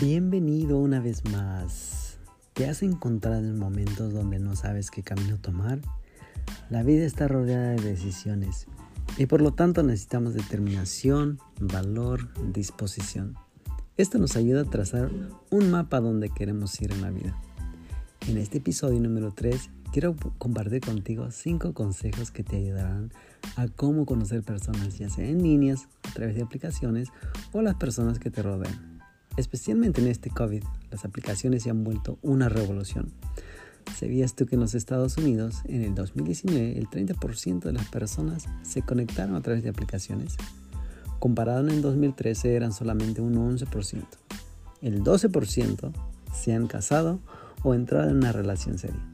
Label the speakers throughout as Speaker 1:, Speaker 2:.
Speaker 1: Bienvenido una vez más. ¿Te has encontrado en momentos donde no sabes qué camino tomar? La vida está rodeada de decisiones y por lo tanto necesitamos determinación, valor, disposición. Esto nos ayuda a trazar un mapa donde queremos ir en la vida. En este episodio número 3 quiero compartir contigo 5 consejos que te ayudarán a cómo conocer personas, ya sea en líneas, a través de aplicaciones o las personas que te rodean. Especialmente en este COVID, las aplicaciones se han vuelto una revolución. ¿Sabías tú que en los Estados Unidos, en el 2019, el 30% de las personas se conectaron a través de aplicaciones? Comparado en el 2013, eran solamente un 11%. El 12% se han casado o entrado en una relación seria.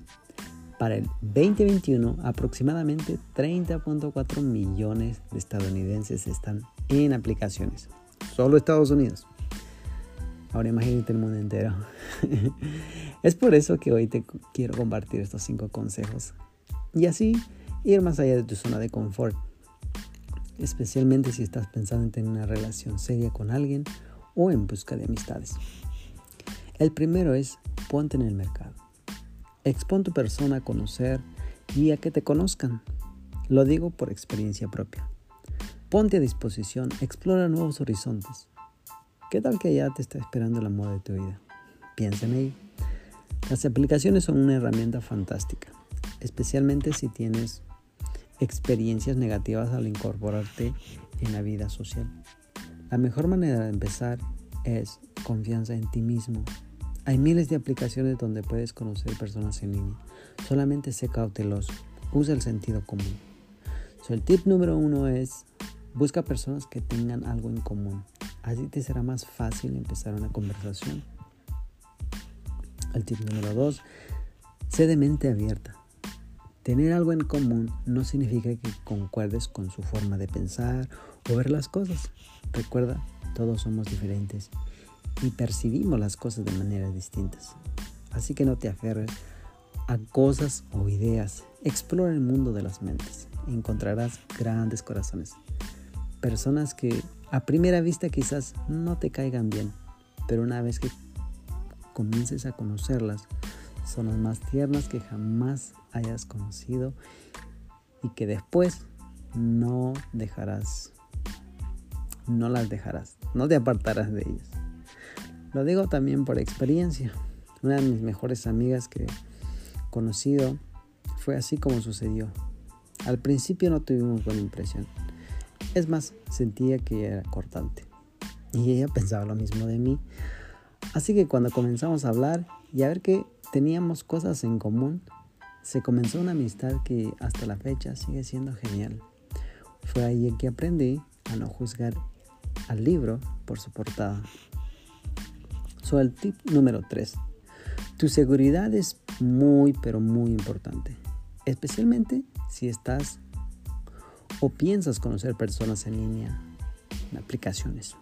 Speaker 1: Para el 2021, aproximadamente 30.4 millones de estadounidenses están en aplicaciones. Solo Estados Unidos. Ahora imagínate el mundo entero. es por eso que hoy te quiero compartir estos cinco consejos. Y así ir más allá de tu zona de confort. Especialmente si estás pensando en tener una relación seria con alguien o en busca de amistades. El primero es ponte en el mercado. Expon tu persona a conocer y a que te conozcan. Lo digo por experiencia propia. Ponte a disposición, explora nuevos horizontes. ¿Qué tal que ya te está esperando el amor de tu vida? Piensa en ello. Las aplicaciones son una herramienta fantástica, especialmente si tienes experiencias negativas al incorporarte en la vida social. La mejor manera de empezar es confianza en ti mismo. Hay miles de aplicaciones donde puedes conocer personas en línea. Solamente sé cauteloso. Usa el sentido común. el tip número uno es busca personas que tengan algo en común. Así te será más fácil empezar una conversación. El tip número dos, sé de mente abierta. Tener algo en común no significa que concuerdes con su forma de pensar o ver las cosas. Recuerda, todos somos diferentes y percibimos las cosas de maneras distintas. Así que no te aferres a cosas o ideas. Explora el mundo de las mentes. Encontrarás grandes corazones. Personas que a primera vista quizás no te caigan bien, pero una vez que comiences a conocerlas, son las más tiernas que jamás hayas conocido y que después no dejarás, no las dejarás, no te apartarás de ellas. Lo digo también por experiencia. Una de mis mejores amigas que he conocido fue así como sucedió. Al principio no tuvimos buena impresión es más, sentía que era cortante. Y ella pensaba lo mismo de mí. Así que cuando comenzamos a hablar y a ver que teníamos cosas en común, se comenzó una amistad que hasta la fecha sigue siendo genial. Fue ahí en que aprendí a no juzgar al libro por su portada. So, el tip número 3. Tu seguridad es muy, pero muy importante. Especialmente si estás piensas conocer personas en línea, en aplicaciones.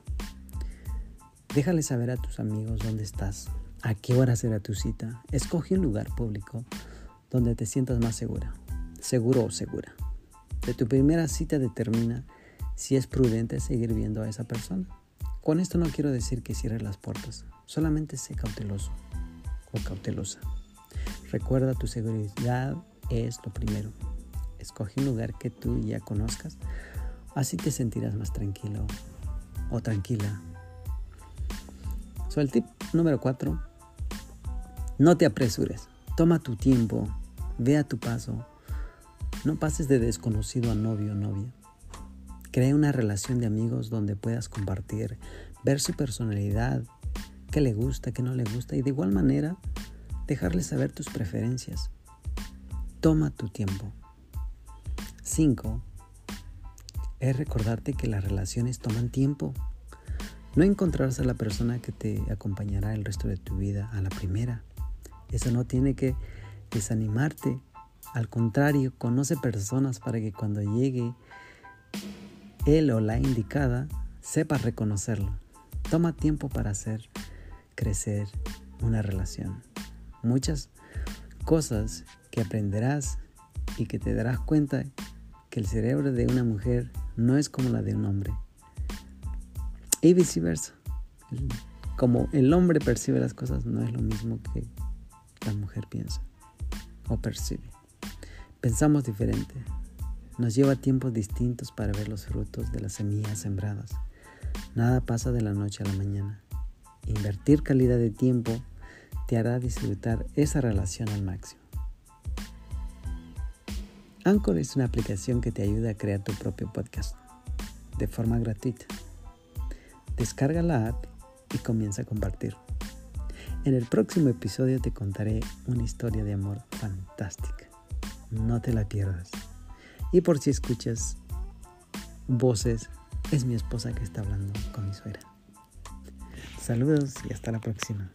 Speaker 1: Déjale saber a tus amigos dónde estás, a qué hora será tu cita. Escoge un lugar público donde te sientas más segura, seguro o segura. De tu primera cita determina si es prudente seguir viendo a esa persona. Con esto no quiero decir que cierres las puertas, solamente sé cauteloso o cautelosa. Recuerda tu seguridad es lo primero. Escoge un lugar que tú ya conozcas, así te sentirás más tranquilo o tranquila. So, el tip número 4, no te apresures, toma tu tiempo, ve a tu paso, no pases de desconocido a novio o novia. Crea una relación de amigos donde puedas compartir, ver su personalidad, qué le gusta, qué no le gusta y de igual manera dejarle saber tus preferencias. Toma tu tiempo. 5. Es recordarte que las relaciones toman tiempo. No encontrarse a la persona que te acompañará el resto de tu vida a la primera. Eso no tiene que desanimarte. Al contrario, conoce personas para que cuando llegue él o la indicada, sepas reconocerlo. Toma tiempo para hacer crecer una relación. Muchas cosas que aprenderás y que te darás cuenta que el cerebro de una mujer no es como la de un hombre. Y viceversa. como el hombre percibe las cosas no es lo mismo que la mujer piensa o percibe. Pensamos diferente. Nos lleva tiempos distintos para ver los frutos de las semillas sembradas. Nada pasa de la noche a la mañana. Invertir calidad de tiempo te hará disfrutar esa relación al máximo. Anchor es una aplicación que te ayuda a crear tu propio podcast de forma gratuita. Descarga la app y comienza a compartir. En el próximo episodio te contaré una historia de amor fantástica. No te la pierdas. Y por si escuchas voces, es mi esposa que está hablando con mi suegra. Saludos y hasta la próxima.